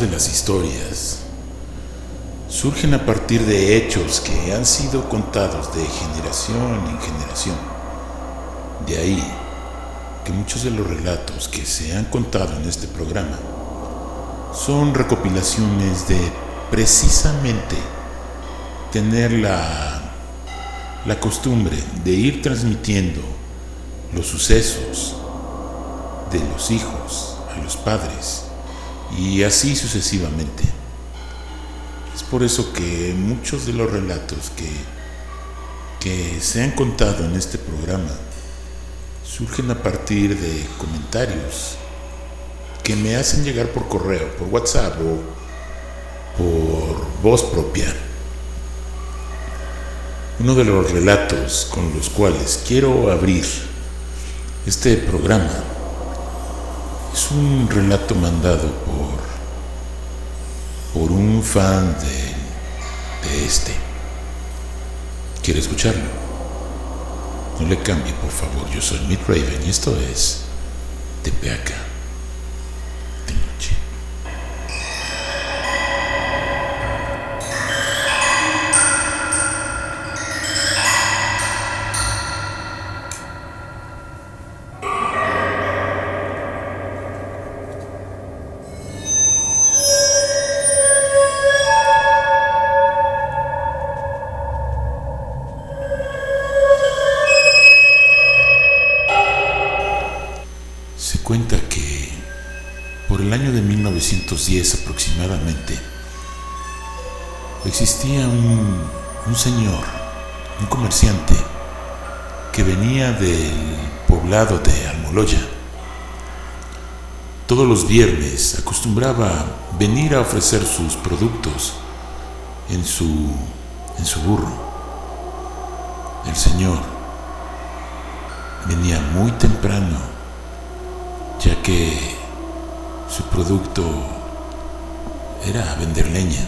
De las historias surgen a partir de hechos que han sido contados de generación en generación. De ahí que muchos de los relatos que se han contado en este programa son recopilaciones de precisamente tener la, la costumbre de ir transmitiendo los sucesos de los hijos a los padres y así sucesivamente. Es por eso que muchos de los relatos que, que se han contado en este programa surgen a partir de comentarios que me hacen llegar por correo, por WhatsApp o por voz propia. Uno de los relatos con los cuales quiero abrir este programa es un relato mandado por, por un fan de, de este. ¿Quiere escucharlo? No le cambie, por favor. Yo soy Mitt Raven y esto es Tepeaca. 1910 aproximadamente existía un, un señor, un comerciante, que venía del poblado de Almoloya. Todos los viernes acostumbraba venir a ofrecer sus productos en su, en su burro. El señor venía muy temprano ya que su producto era vender leña.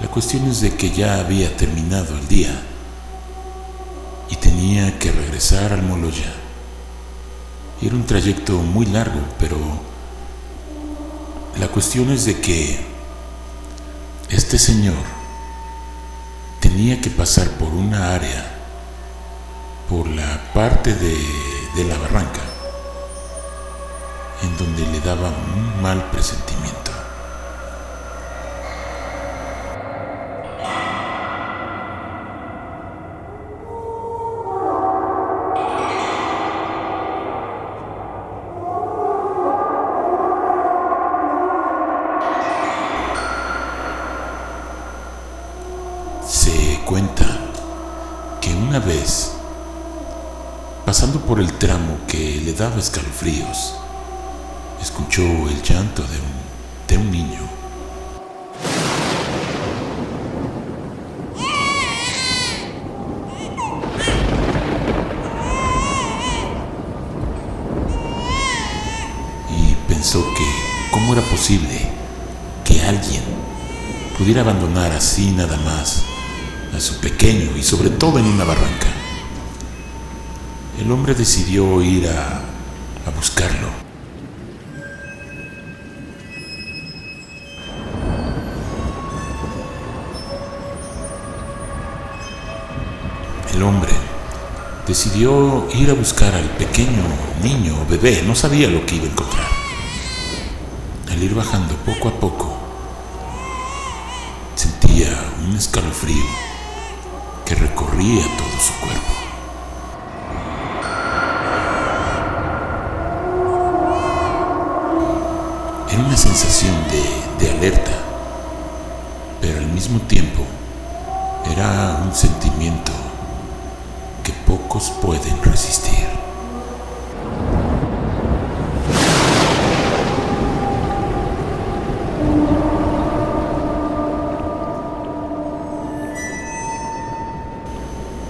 La cuestión es de que ya había terminado el día y tenía que regresar al Moloya. Era un trayecto muy largo, pero la cuestión es de que este señor tenía que pasar por una área, por la parte de de la barranca, en donde le daba un mal presentimiento. Se cuenta que una vez Pasando por el tramo que le daba escalofríos, escuchó el llanto de un, de un niño. Y pensó que cómo era posible que alguien pudiera abandonar así nada más a su pequeño y sobre todo en una barranca el hombre decidió ir a, a buscarlo. El hombre decidió ir a buscar al pequeño niño o bebé, no sabía lo que iba a encontrar. Al ir bajando poco a poco, sentía un escalofrío que recorría todo su cuerpo. una sensación de, alerta, pero al mismo tiempo era un sentimiento pueden resistir.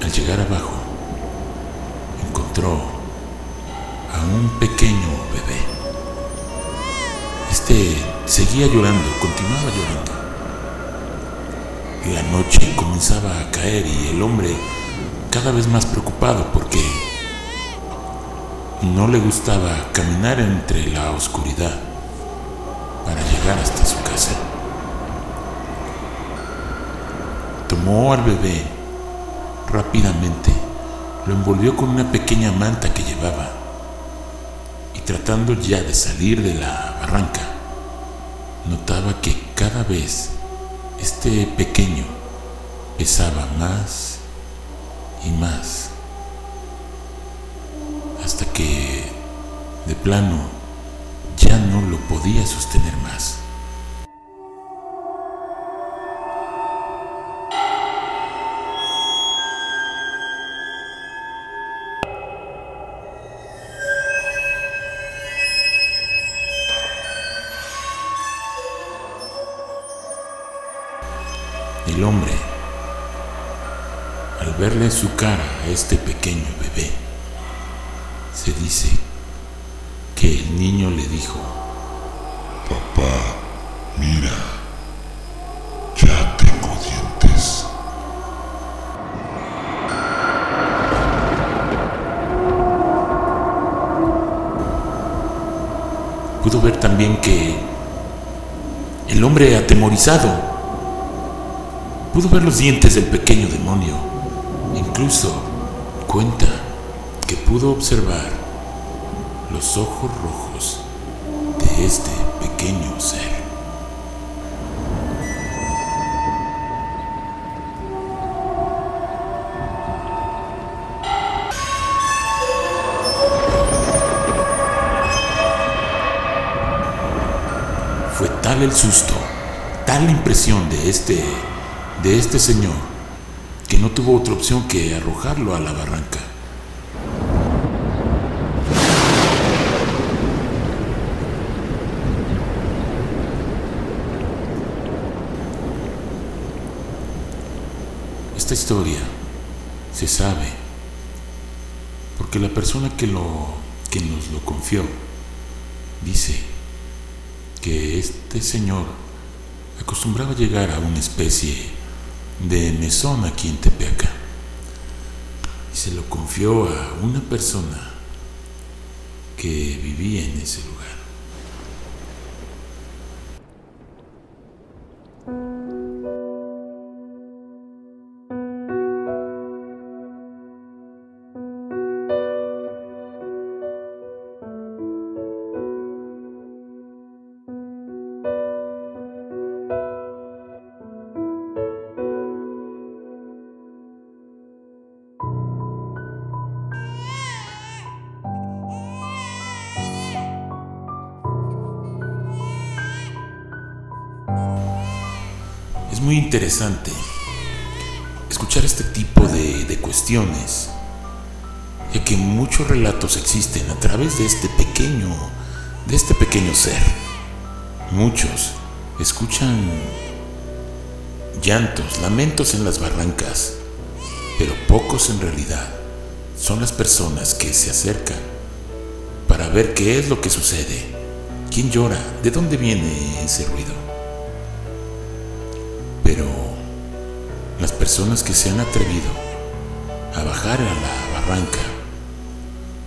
Al llegar abajo, encontró a un pequeño bebé. Este seguía llorando, continuaba llorando. La noche comenzaba a caer y el hombre cada vez más preocupado porque no le gustaba caminar entre la oscuridad. llegar hasta su casa. Tomó al bebé rápidamente, lo envolvió con una pequeña manta que llevaba y tratando ya de salir de la barranca, notaba que cada vez este pequeño pesaba más más hasta que de plano ya no lo podía sostener más. El hombre, verle su cara a este pequeño bebé, se dice que el niño le dijo, Papá, mira, ya tengo dientes. pudo ver también que el hombre atemorizado pudo ver los dientes del pequeño demonio. Incluso cuenta que pudo observar los ojos rojos de este pequeño ser. Fue tal el susto, tal la impresión de este, de este señor, que no tuvo otra opción que arrojarlo a la barranca. Esta historia se sabe porque la persona que, lo, que nos lo confió dice que este señor acostumbraba llegar a una especie de mesón aquí en Tepeaca y se lo confió a una persona que vivía en ese lugar. Es muy interesante escuchar este tipo de, de cuestiones, ya que muchos relatos existen a través de este pequeño, de este pequeño ser. Muchos escuchan llantos, lamentos en las barrancas, pero pocos en realidad son las personas que se acercan para ver qué es lo que sucede, quién llora, de dónde viene ese ruido. Pero las personas que se han atrevido a bajar a la barranca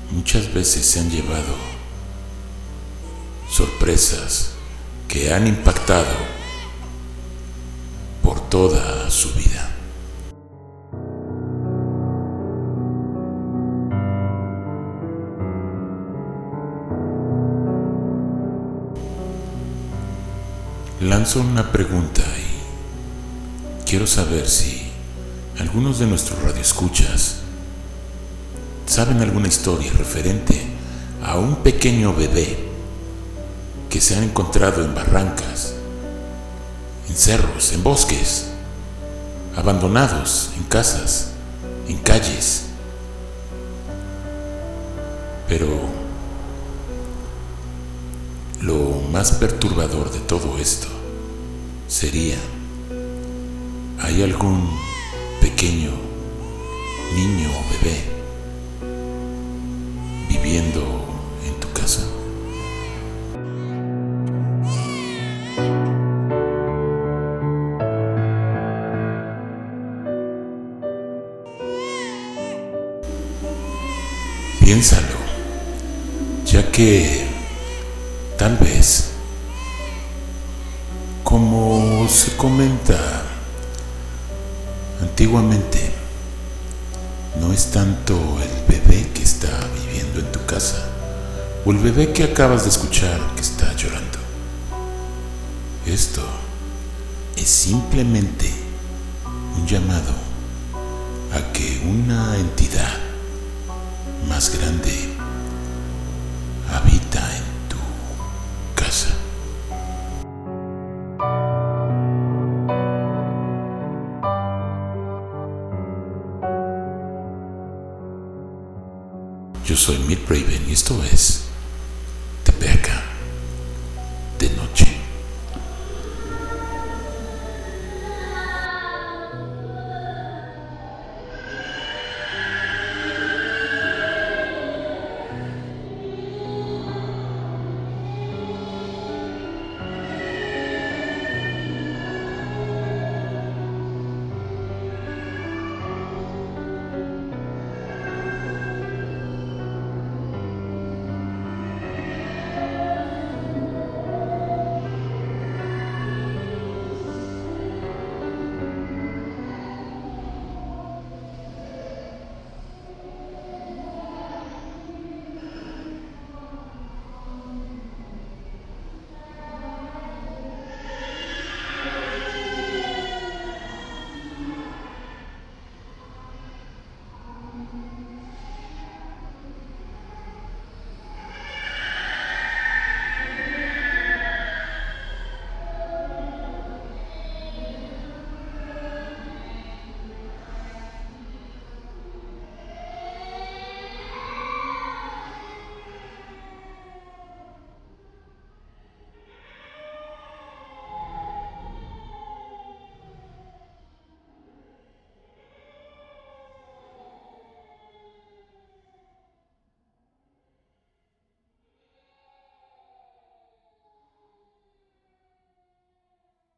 muchas veces se han llevado sorpresas que han impactado por toda su vida. Lanzo una pregunta y quiero saber si algunos de nuestros radioescuchas saben alguna historia referente a un pequeño bebé que se ha encontrado en barrancas, en cerros, en bosques, abandonados, en casas, en calles. Pero lo más perturbador de todo esto sería, ¿hay algún pequeño niño o bebé viviendo en tu casa? Piénsalo, ya que tal vez Como se comenta antiguamente, no es tanto el bebé que está viviendo en tu casa o el bebé que acabas de escuchar que está llorando. Esto es simplemente un llamado a que una entidad más grande soy Mick Raven y esto es